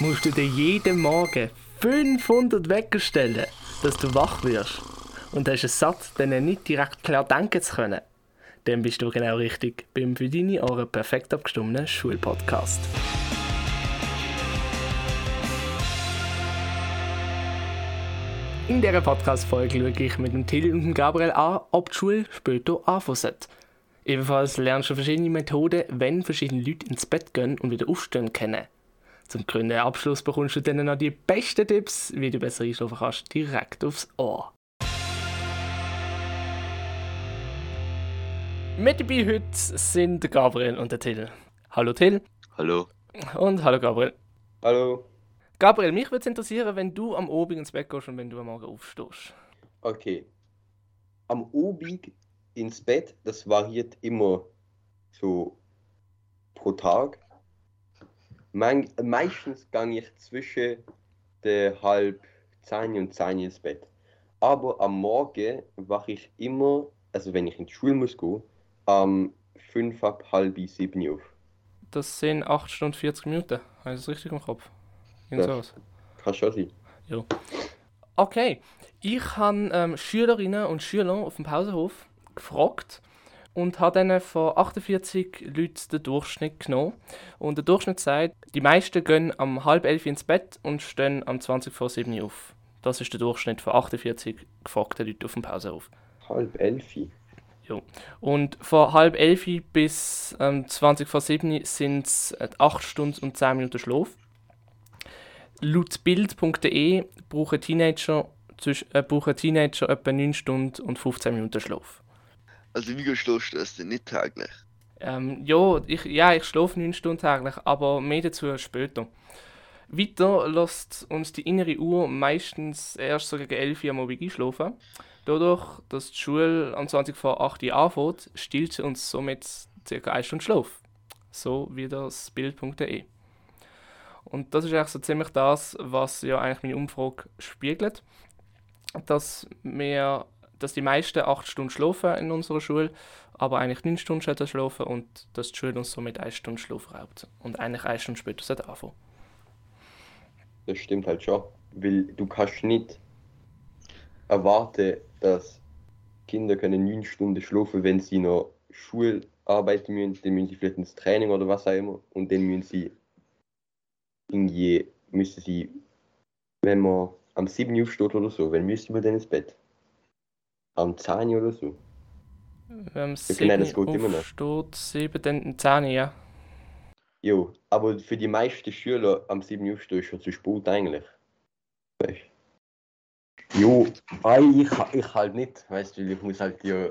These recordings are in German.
musst du dir jeden Morgen 500 Wecker stellen, dass du wach wirst. Und hast es satt, dann nicht direkt klar denken zu können. Dann bist du genau richtig beim für deine Ohren perfekt abgestimmten Schulpodcast. In dieser Podcast-Folge schaue ich mit dem Till und dem Gabriel an, ob die Schule später anfangen. Ebenfalls lernst du verschiedene Methoden, wenn verschiedene Leute ins Bett gehen und wieder aufstehen können. Zum grünen Abschluss bekommst du dann noch die besten Tipps, wie du besser einschlafen kannst, direkt aufs Ohr. Mit dabei heute sind Gabriel und der Till. Hallo Till. Hallo. Und hallo Gabriel. Hallo. Gabriel, mich würde es interessieren, wenn du am Abend ins Bett gehst und wenn du am Morgen aufstehst. Okay. Am Abend ins Bett, das variiert immer so pro Tag. Man, meistens gehe ich zwischen der halb zehn und zehn ins Bett. Aber am Morgen wache ich immer, also wenn ich in die Schule muss gehen, am fünf ab halb sieben auf. Das sind 8 Stunden 40 Minuten. Habe ich das richtig im Kopf? Irgend Ja. sowas. Kann schon sein. Ja. Okay, ich habe ähm, Schülerinnen und Schüler auf dem Pausenhof gefragt und habe dann von 48 Leuten den Durchschnitt genommen. Und der Durchschnitt sagt, die meisten gehen am halb elf ins Bett und stehen am 20 vor 7 auf. Das ist der Durchschnitt von 48 gefragten Leuten auf dem Pausenhof. Halb elf. Und von halb elf bis ähm, 20 vor 7 sind es 8 Stunden und 10 Minuten Schlaf. Laut Bild.de brauchen Teenager, äh, brauchen Teenager etwa 9 Stunden und 15 Minuten Schlaf. Also wie schläfst du das denn nicht täglich? Ähm, ja, ich, ja, ich schlafe 9 Stunden täglich, aber mehr dazu später. Weiter lässt uns die innere Uhr meistens erst so gegen 11 Uhr am Abend einschlafen. Dadurch, dass die Schule am 20 vor 8 Uhr anfängt, stillt sie uns somit ca. 1 Stunde Schlaf. So wie das Bild.de. Und das ist eigentlich so ziemlich das, was ja eigentlich meine Umfrage spiegelt. Dass, wir, dass die meisten 8 Stunden schlafen in unserer Schule, aber eigentlich 9 Stunden sollten schlafen und dass die Schule uns somit 1 Stunde Schlaf raubt. Und eigentlich 1 Stunde später sollte anfangen. Das stimmt halt schon. Weil du kannst nicht erwarten, dass Kinder können neun Stunden schlafen, wenn sie noch Schularbeit müssen, dann müssen sie vielleicht ins Training oder was auch immer. Und dann müssen sie irgendwie, müssen sie, wenn man am 7 Uhr aufsteht oder so, wenn müssen wir dann ins Bett? Am 10 Uhr oder so. Wenn Okay, nein, das geht immer noch. aufsteht, 7, dann 10, ja. Jo, aber für die meisten Schüler am 7 Uhr aufstehen ist schon zu spät eigentlich. Weißt du? Jo, ei, ich, ich halt nicht, weißt du, weil ich muss halt ja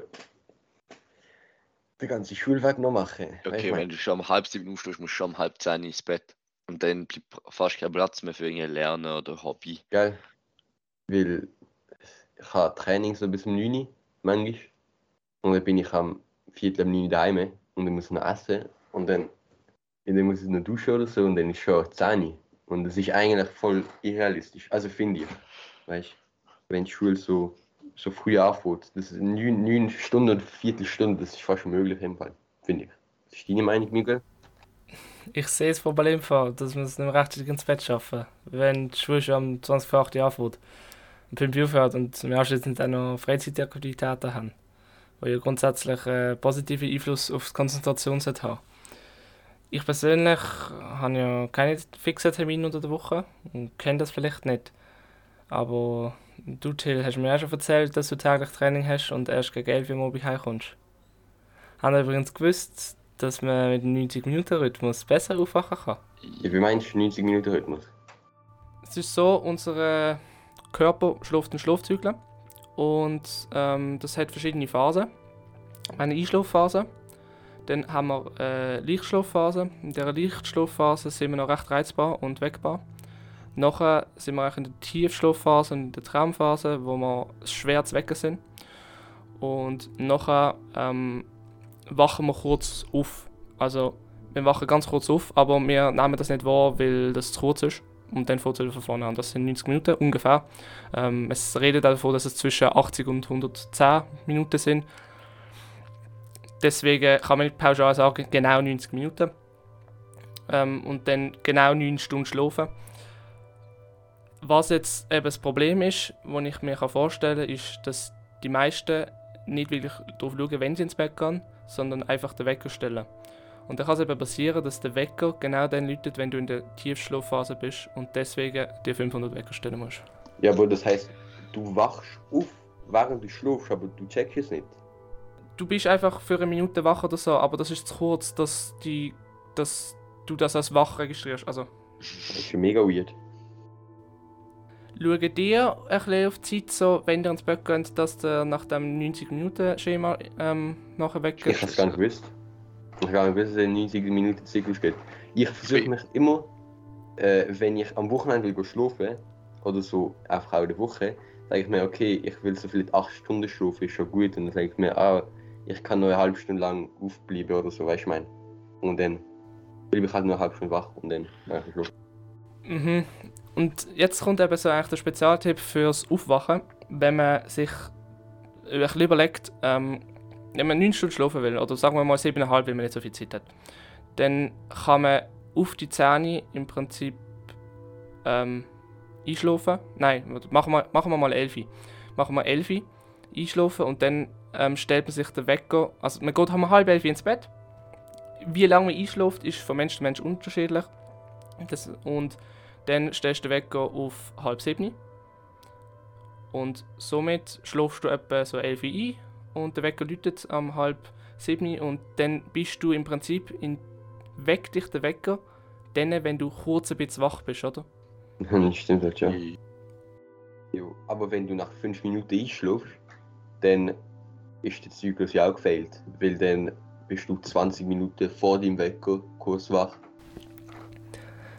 den ganzen Schulweg noch machen. Okay, wenn du schon um halb sieben aufstehst, musst du schon um halb zehn ins Bett. Und dann bleibt fast kein Platz mehr für irgendein Lernen oder Hobby. Gell? Weil ich habe Training so bis um 9 Uhr, manchmal. Und dann bin ich am Viertel um 9 Uhr daheim und dann muss ich noch essen. Und dann, und dann muss ich noch duschen oder so und dann ist schon 10 Uhr. Und das ist eigentlich voll irrealistisch. Also finde ich. Weißt wenn die Schule so, so früh anfängt, das ist 9, 9 Stunden oder Viertelstunde, das ist fast möglich im Fall. Finde ich. Das ist deine Meinung, Miguel? Ich sehe das Problem vor, dass wir es nicht mehr rechtzeitig ins Bett schaffen. Wenn die Schule schon am 20 vor 8 Uhr anfängt 5 Uhr aufhört und wir anschließend auch noch Freizeitaktivitäten haben, die ja grundsätzlich einen positiven Einfluss auf die Konzentration haben. Ich persönlich habe ja keine fixen Termine unter der Woche und kenne das vielleicht nicht. Aber du, Till, hast mir auch schon erzählt, dass du täglich Training hast und erst gegen 11 Uhr Abend heimkommst. Haben übrigens gewusst, dass man mit dem 90-Minuten-Rhythmus besser aufwachen kann. Ja, wie meinst du 90 Minuten Rhythmus? Es ist so, unser Körper schläft in Schlafzyklen und ähm, das hat verschiedene Phasen. Eine Einschlafphase, dann haben wir eine Lichtschlafphase. In dieser Lichtschlafphase sind wir noch recht reizbar und weckbar. Nachher sind wir in der Tiefschlafphase und in der Traumphase, wo wir schwer zu wecken sind. Und nachher ähm, wachen wir kurz auf. Also wir wachen ganz kurz auf, aber wir nehmen das nicht wahr, weil das zu kurz ist. Und dann fängt es wieder von vorne an. Das sind 90 Minuten ungefähr. Ähm, es redet davon, dass es zwischen 80 und 110 Minuten sind. Deswegen kann man nicht pauschal sagen, genau 90 Minuten. Ähm, und dann genau 9 Stunden schlafen. Was jetzt eben das Problem ist, was ich mir vorstellen kann, ist, dass die meisten nicht wirklich darauf schauen, wenn sie ins Bett gehen, sondern einfach den Wecker stellen. Und dann kann es eben passieren, dass der Wecker genau dann läutet, wenn du in der Tiefschlafphase bist und deswegen dir 500 Wecker stellen musst. Ja, aber das heißt, du wachst auf, während du schläfst, aber du checkst es nicht. Du bist einfach für eine Minute wach oder so, aber das ist zu kurz, dass, die, dass du das als wach registrierst. Also, Das ist ja mega weird. schauen dir ein bisschen auf die Zeit, so, wenn ihr ins Bett geht, dass ihr nach dem 90-Minuten-Schema ähm, nachher weg Ich habe es gar nicht gewusst. Ich gar nicht gewusst, dass es einen 90 Minuten Zyklus gibt. Ich versuche mich immer, äh, wenn ich am Wochenende will schlafen oder so, einfach auch in der Woche, sage ich mir, okay, ich will so vielleicht 8 Stunden schlafen, ist schon gut. Und dann sage ich mir, ah, ich kann nur eine halbe Stunde lang aufbleiben oder so, weißt du, ich meine. Und dann bleibe ich halt nur eine halbe Stunde wach und dann einfach schlafen. Mhm. Und jetzt kommt eben so eigentlich der Spezialtipp fürs Aufwachen, wenn man sich ein bisschen überlegt, ähm, wenn man 9 Stunden schlafen will, oder sagen wir mal 7,5, weil man nicht so viel Zeit hat, dann kann man auf die Zähne im Prinzip ähm, einschlafen. Nein, machen wir, machen wir mal 11. Machen wir 11 einschlafen und dann ähm, stellt man sich den Wecker, also man geht um halb 11 ins Bett. Wie lange man einschläft, ist von Mensch zu Mensch unterschiedlich. Das, und dann stellst du den Wecker auf halb sieben. Und somit schläfst du etwa so 11 Uhr ein und der Wecker läutet am halb sieben und dann bist du im Prinzip in weckt dich der Wecker, dann wenn du kurz ein bisschen wach bist, oder? Das stimmt halt, ja. Jo, aber wenn du nach 5 Minuten einschläfst, dann ist der Zyklus ja auch gefehlt. Weil dann bist du 20 Minuten vor deinem Wecker kurz wach.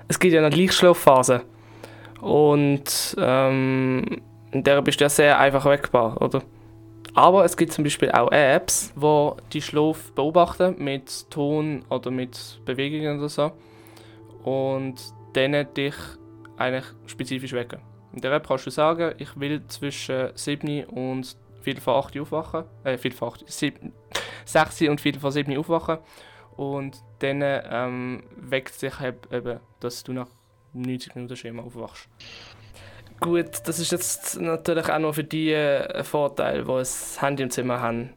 Es gibt ja eine Gleichschlafphase und ähm, in der bist du ja sehr einfach weckbar, oder? Aber es gibt zum Beispiel auch Apps, wo die Schlaf beobachten mit Ton oder mit Bewegungen oder so und denen dich eigentlich spezifisch wecken. In der App kannst du sagen, ich will zwischen 7 und Viertel vor 8 Uhr aufwachen, äh, Viertel vor 8, 7, 6 und Viertel vor 7 Uhr aufwachen und dann ähm, weckt sich eben, dass du nach 90 Minuten Schema aufwachst. Gut, das ist jetzt natürlich auch nur für die äh, ein Vorteil, die ein Handy im Zimmer haben.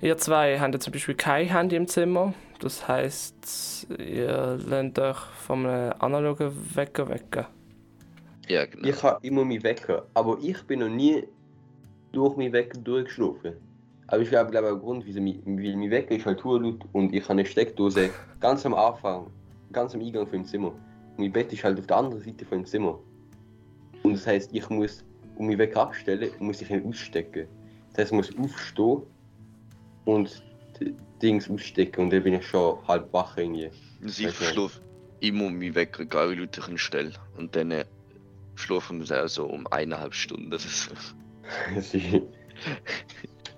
Ihr zwei habt ja zum Beispiel kein Handy im Zimmer. Das heisst, ihr lernt euch von einem analogen Wecker wecken. Ja, genau. Ich habe immer meinen Wecker, aber ich bin noch nie durch meinen Wecker durchgeschlafen. Aber ich glaube, glaube der Grund, wieso mein, weil mein Wecker ist halt hoch laut und ich habe eine Steckdose ganz am Anfang, ganz am Eingang von dem Zimmer. Und mein Bett ist halt auf der anderen Seite von dem Zimmer. Und das heißt, ich muss, um meinen Wecker abstellen, muss ich ihn ausstecken. Das heißt, ich muss aufstehen und Dings ausstecken und dann bin ich schon halb wach irgendwie. Also ich Okay. schlafe immer meinen Wecker, egal wie laut ich ihn stelle. Und dann äh, schlafen wir auch so um eineinhalb Stunden. Das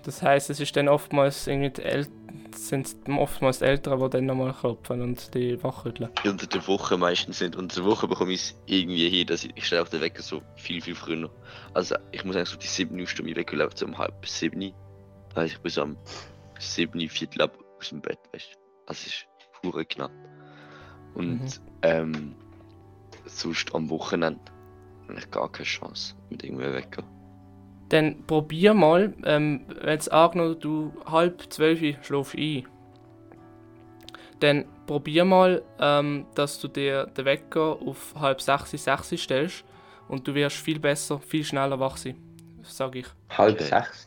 Das heisst, es ist dann oftmals irgendwie die El sind oftmals die Eltern, die dann nochmal klopfen und die wachrütteln. unter der Woche meistens nicht. Unter der Woche bekomme ich es irgendwie hin, dass ich, ich stelle auch den Wecker so viel, viel früher. Also ich muss eigentlich so die 7 Uhr Stunde Wecker läuft so um halb 7. Das heißt, ich bin so am 7, Viertel ab aus dem Bett, weißt du. Also es ist pure knapp. Und Mhm. ähm, sonst am Wochenende habe ich gar keine Chance mit irgendeinem Wecker. Dann probier mal, ähm, wenn jetzt angenommen du halb zwölf schläfst ein, dann probier mal, ähm, dass du dir den Wecker auf halb sechs, sechs stellst und du wirst viel besser, viel schneller wach sein, sag ich. halb Okay. sechs.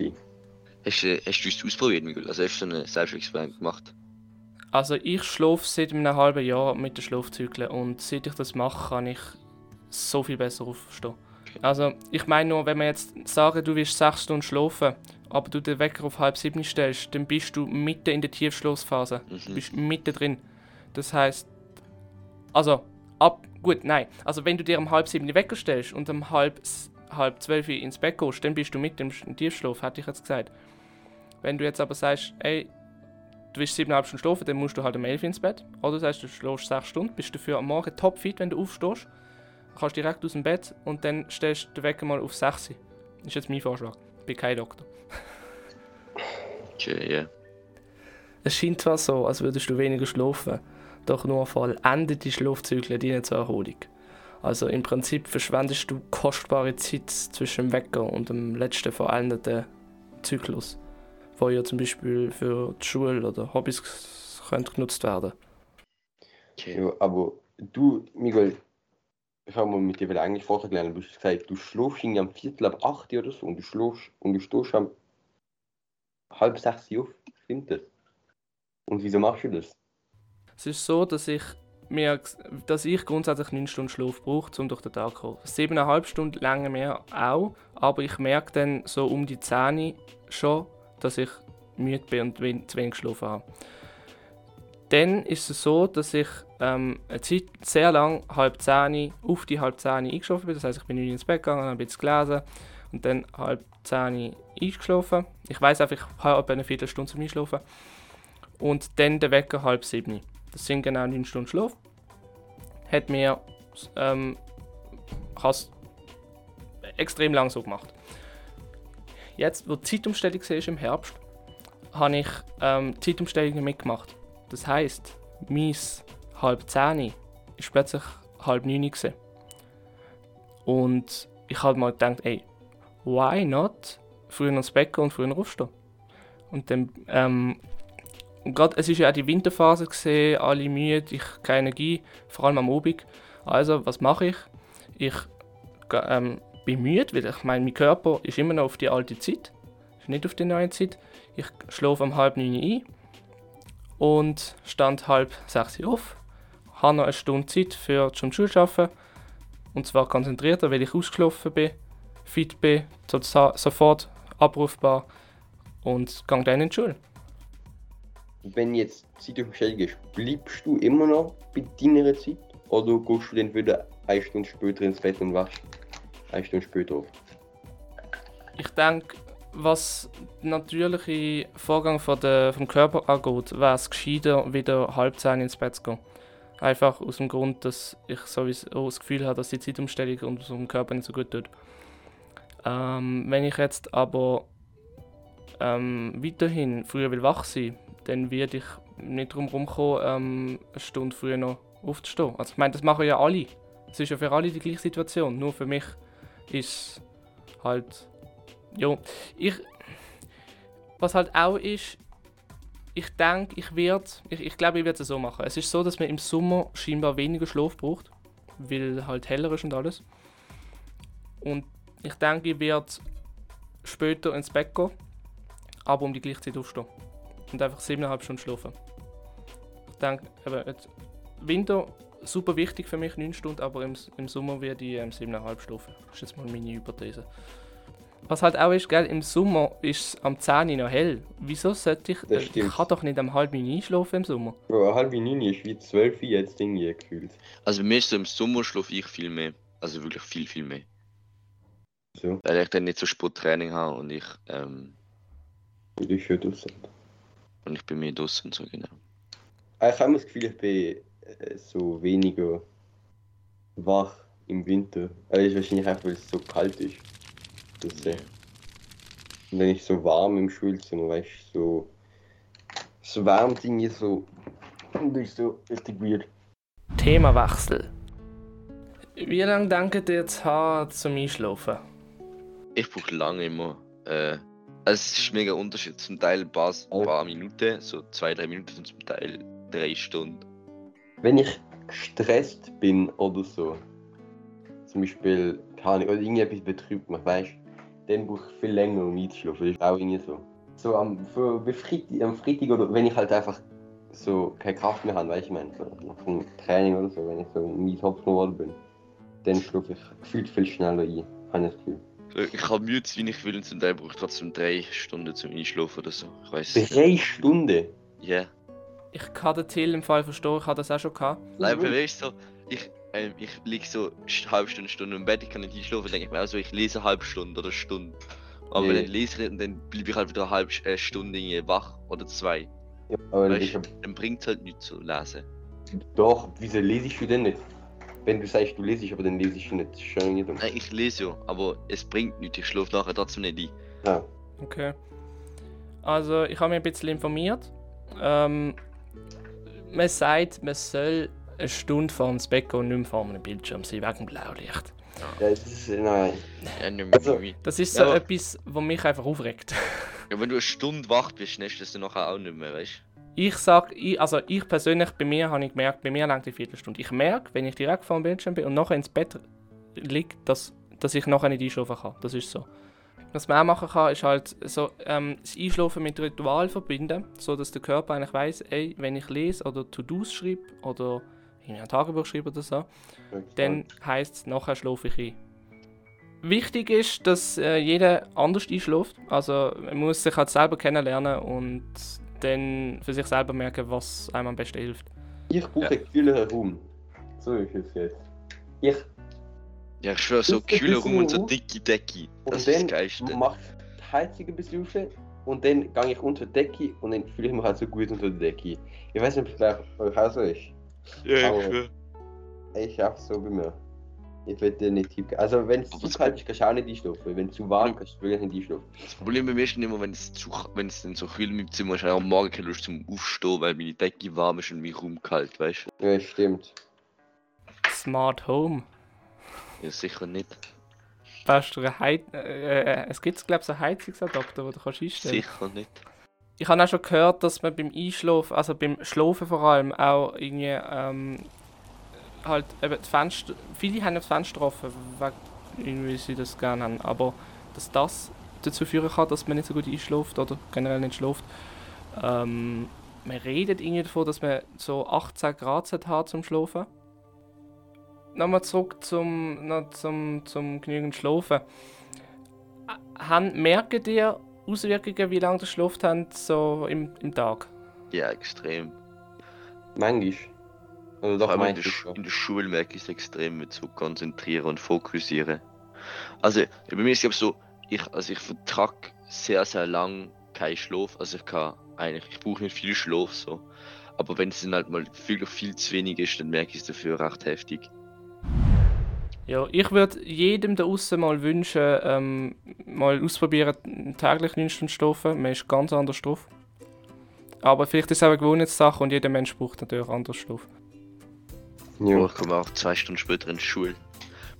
Hast, du- hast du es ausprobiert, Miguel? Also hast du ein Selbstexperiment gemacht? Also ich schlafe seit einem halben Jahr mit den Schlafzyklen und seit ich das mache, kann ich so viel besser aufstehen. Also ich meine nur, wenn wir jetzt sagen, du willst sechs Stunden schlafen, aber du den Wecker auf halb sieben stellst, dann bist du mitten in der Tiefschlafphase. Du Mhm. bist mitten drin. Das heißt, also ab, gut, nein. Also wenn du dir um halb sieben den Wecker stellst und um halb, halb zwölf ins Bett gehst, dann bist du mitten im Sch- Tiefschlaf, hätte ich jetzt gesagt. Wenn du jetzt aber sagst, ey, du willst siebeneinhalb Stunden schlafen, dann musst du halt um elf ins Bett. Oder du sagst, du schläfst sechs Stunden, bist dafür am Morgen topfit, wenn du aufstehst. Kannst direkt aus dem Bett und dann stellst du den Wecker mal auf 6 Uhr. Das ist jetzt mein Vorschlag. Ich bin kein Doktor. Okay, ja. Es scheint zwar so, als würdest du weniger schlafen, doch nur vollendete Schlafzyklen dienen zur Erholung. Also im Prinzip verschwendest du kostbare Zeit zwischen dem Wecker und dem letzten verendeten Zyklus, wo ja zum Beispiel für die Schule oder Hobbys könnte genutzt werden. Okay. Ja, aber du, Miguel, ich habe mal mit dir eigentlich vorher gelernt, du hast gesagt, du schläfst irgendwie am Viertel ab 8 oder so und du schläfst und du stehst am halb sechs auf. Stimmt das? Und wieso machst du das? Es ist so, dass ich, mir, dass ich grundsätzlich 9 Stunden Schlaf brauche, um durch den Tag zu kommen. 7,5 Stunden länger mehr auch, aber ich merke dann so um die 10 schon, dass ich müde bin und zu wenig geschlafen habe. Dann ist es so, dass ich ähm, eine Zeit sehr lang halb 10 auf die halb 10 eingeschlafen bin. Das heißt, ich bin 9 ins Bett gegangen, habe bisschen gelesen und dann halb 10 eingeschlafen. Ich weiß einfach, ich habe etwa eine Viertelstunde zum Einschlafen. Und dann der Wecker halb 7. Das sind genau 9 Stunden Schlaf. Hat mir ähm, extrem lang so gemacht. Jetzt, wo die Zeitumstellung war im Herbst, habe ich ähm, Zeitumstellungen mitgemacht. Das heisst, mein halb 10 ist plötzlich halb 9 gewesen. Und ich habe mal gedacht, ey, why not früher ins gehen und früher aufstehen? Und dann, ähm, gerade, es ist ja auch die Winterphase gesehen, alle müde, ich keine Energie, vor allem am Abend. Also, was mache ich? Ich ähm, bin müde, weil ich meine, mein Körper ist immer noch auf die alte Zeit, ist nicht auf die neue Zeit. Ich schlafe um halb neun ein und stand halb sechs Uhr auf, habe noch eine Stunde Zeit für zum Schulschaffen und zwar konzentrierter, weil ich ausgeschlafen bin, fit bin, so, sofort abrufbar und gehe dann in die Schule. Wenn jetzt die Zeitumstellung ist, bleibst du immer noch bei deiner Zeit? Oder gehst du dann wieder eine Stunde später ins Bett und wachst eine Stunde später auf? Ich denke, was den natürlichen Vorgang von der, vom Körper angeht, wäre es gescheiter, wieder halb zehn ins Bett zu gehen. Einfach aus dem Grund, dass ich sowieso das Gefühl habe, dass die Zeitumstellung unserem Körper nicht so gut tut. Ähm, wenn ich jetzt aber ähm, weiterhin früher will wach sein, dann werde ich nicht drum kommen, ähm, eine Stunde früher noch aufzustehen. Also ich meine, das machen ja alle. Es ist ja für alle die gleiche Situation. Nur für mich ist halt ja, ich. Was halt auch ist, ich denke, ich werde. Ich, ich glaube, ich werde es so machen. Es ist so, dass man im Sommer scheinbar weniger Schlaf braucht, weil halt heller ist und alles. Und ich denke, ich werde später ins Bett gehen, aber um die gleiche Zeit aufstehen. Und einfach 7,5 Stunden schlafen. Ich denke, eben, Winter super wichtig für mich, 9 Stunden, aber im, im Sommer werde ich ähm, 7,5 schlafen. Das ist jetzt mal meine Hypothese. Was halt auch ist, gell, im Sommer ist es am 10 Uhr noch hell. Wieso sollte ich. Das ich stimmt. kann doch nicht am halb 9 einschlafen im Sommer. Bro, halb neun ist wie zwölf Uhr jetzt irgendwie gefühlt. Also bei mir ist so im Sommer schlafe ich viel mehr. Also wirklich viel, viel mehr. So, Weil ich dann nicht so Sporttraining habe und ich, ähm, wie du schon draussen. und ich bin mehr draußen so genau. Ah, Ich habe das Gefühl, ich bin äh, so weniger wach im Winter. Das ist wahrscheinlich einfach, weil es so kalt ist. Äh, und dann ist es so warm im Schulzimmer, weißt du, so. Es wärmt irgendwie so. Und das ist so richtig weird. Themawechsel. Wie lange denkt ihr jetzt zum Einschlafen? Ich brauche lange immer. Äh, es ist mega Unterschied. Zum Teil ein paar, Oh. paar Minuten, so zwei, drei Minuten und zum Teil drei Stunden. Wenn ich gestresst bin oder so, zum Beispiel, keine Ahnung, oder irgendetwas betrübt mich, weißt du, dann brauche ich viel länger, um einzuschlafen. Das ist auch irgendwie so. So am, für, Freitag, am Freitag oder wenn ich halt einfach so keine Kraft mehr habe, weißt du, ich meine, so nach dem Training oder so, wenn ich so mies Hopfen geworden bin, dann schlafe ich gefühlt viel schneller ein, habe ich das Gefühl. So, Ich kann müde sein, wie ich will und zum Teil brauche ich trotzdem drei Stunden zum Einschlafen oder so. Ich weiß. Drei Stunden? Ja. Ich kann den Till im Fall verstehen, ich habe das auch schon gehabt. Nein, aber weißt du, so, ich, ähm, ich liege so eine halbe Stunde, Stunde im Bett, ich kann nicht einschlafen, denke ich mir auch so, ich lese eine halbe Stunde oder eine Stunde. Aber Ja. dann lese ich nicht und dann bleibe ich halt wieder eine halbe äh, Stunde wach oder zwei. Ja, aber Weißt ich dann bringt es halt nichts zu lesen. doch, wieso lesest du denn nicht? Wenn du sagst, du lesest, aber dann lesest du nicht, schon dumm. Nein, ich lese ja, aber es bringt nichts, ich schlafe nachher trotzdem nicht ein. Ja. Okay. Also, ich habe mich ein bisschen informiert. Ähm, man sagt, man soll eine Stunde vor dem Bett gehen und nicht mehr vor einem Bildschirm sein, wegen dem Blaulicht. Ja, das ist, nein. Ja, nicht mehr Also-. Das ist so Ja, etwas, was mich einfach aufregt. Ja, wenn du eine Stunde wach bist, nächst du das nachher auch nicht mehr, weißt Ich sag, ich, also ich persönlich, bei mir habe ich gemerkt, bei mir langt die Viertelstunde. Ich merke, wenn ich direkt vor dem Bildschirm bin und nachher ins Bett liege, dass, dass ich nachher nicht einschlafen kann. Das ist so. Was man auch machen kann, ist halt so ähm, das Einschlafen mit Ritual verbinden, so dass der Körper eigentlich weiß, ey, wenn ich lese oder To-Dos schreibe oder irgendwie ein Tagebuch schreibe oder so, dann heisst es, nachher schlafe ich ein. Wichtig ist, dass äh, jeder anders einschläft. Also man muss sich halt selber kennenlernen und dann für sich selber merken, was einem am besten hilft. Ich brauche einen kühleren Raum. So ist es jetzt. Ich Ja, ich schwöre, so kühler rum und so auf. dicke Decke. und Das ist das dann Geilste. mache ich die Heizung ein bisschen rauf und dann gehe ich unter die Decke und dann fühle ich mich halt so gut unter der Decke. Ich weiß nicht, ob es bei euch auch so ist. Ja, Aber- ich schwöre. Ich schaff's so bei mir. Ich will dir nicht tief. Also wenn es zu kalt ist, kannst du auch nicht einschlafen. Wenn es zu warm ist, kannst du wirklich nicht einschlafen. Das Problem bei mir ist immer, wenn es, zu, wenn es dann so kühl im Zimmer ist, habe ich am Morgen keine Lust zum Aufstehen, weil meine Decke warm ist und mein Raum kalt, weißt du? Ja, stimmt. Smart Home. Ja, sicher nicht. Brauchst du eine Heiz äh, äh, Es gibt, glaube ich, so einen Heizungsadapter, den du kannst einstellen Sicher nicht. Ich habe auch schon gehört, dass man beim Einschlafen, also beim Schlafen vor allem, auch irgendwie ähm, halt eben die Fenster, viele haben das Fenster offen, weil sie das gerne haben, aber dass das dazu führen kann, dass man nicht so gut einschläft oder generell nicht schläft. Ähm, man redet irgendwie davon, dass man so 18 Grad haben zum Schlafen. Nochmal zurück zum, noch zum, zum genügend Schlafen. Han, merkt ihr Auswirkungen, wie lange ihr geschlafen habt, so im, im Tag? Ja, extrem. Manchmal. Oder doch in der. Sch in der Schule merke ich es extrem mit so konzentrieren und fokussieren. Also bei mir ist es so, ich, also ich vertrag sehr, sehr lang keinen Schlaf. Also ich kann eigentlich, ich brauche nicht viel Schlaf so. Aber wenn es dann halt mal viel, viel zu wenig ist, dann merke ich es dafür recht heftig. Ja, ich würde jedem da außen mal wünschen, ähm, mal ausprobieren, täglich 9 Stunden schlafen. Man ist ganz anders drauf. Aber vielleicht ist es auch eine Gewohnheitssache und jeder Mensch braucht natürlich anders. Oh, Ja. ich komme auch zwei Stunden später in die Schule.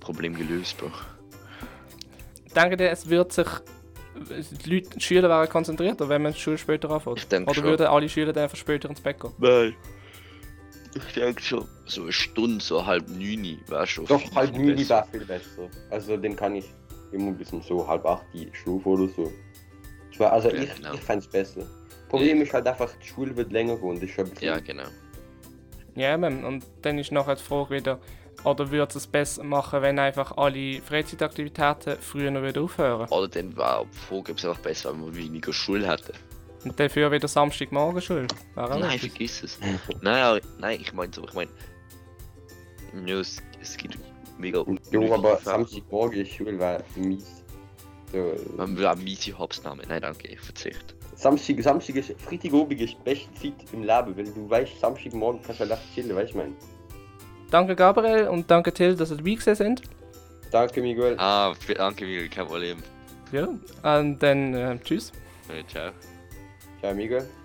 Problem gelöst, Bro. Denkt ihr, es wird sich. Die, Leute, die Schüler wären konzentrierter, wenn man die Schule später anfängt? Ich denke Oder schon. würden alle Schüler dann einfach später ins Bett gehen? Nein. Ich denke schon, so eine Stunde, so halb neun, wäre schon Doch, viel, halb viel neun besser. wäre viel besser. Also dann kann ich immer bis um so halb acht die schlafen oder so. Ich war, also Ja, ich, genau. ich fände es besser. Problem ist halt einfach, die Schule wird länger gehen. Das ist schon ein bisschen- Ja, genau. Ja, eben. Und dann ist nachher die Frage wieder, oder würde es besser machen, wenn einfach alle Freizeitaktivitäten früher noch wieder aufhören? Oder dann war vorgeben es einfach besser, wenn wir weniger Schule hätten. Und dafür wieder Samstagmorgen auch Nein, vergiss es. nein, aber- nein, ich meine so, ich meine. Ja, es, es gibt mega Jo, aber. Samstagmorgen ist Schule wäre mies. So, Man will auch miese Hopsnamen. Nein, danke, ich verzichte. Samstag, Samstag ist, Freitagabend ist die beste Zeit im Leben, weil du weißt, Samstagmorgen kannst du halt einfach chillen, weißt du, mein. Danke Gabriel und danke Till, dass ihr dabei gewesen sind. Danke, Miguel. Ah, danke, Miguel, kein Problem. Ja, und dann äh, tschüss. Ja, ciao. Ciao, Miguel.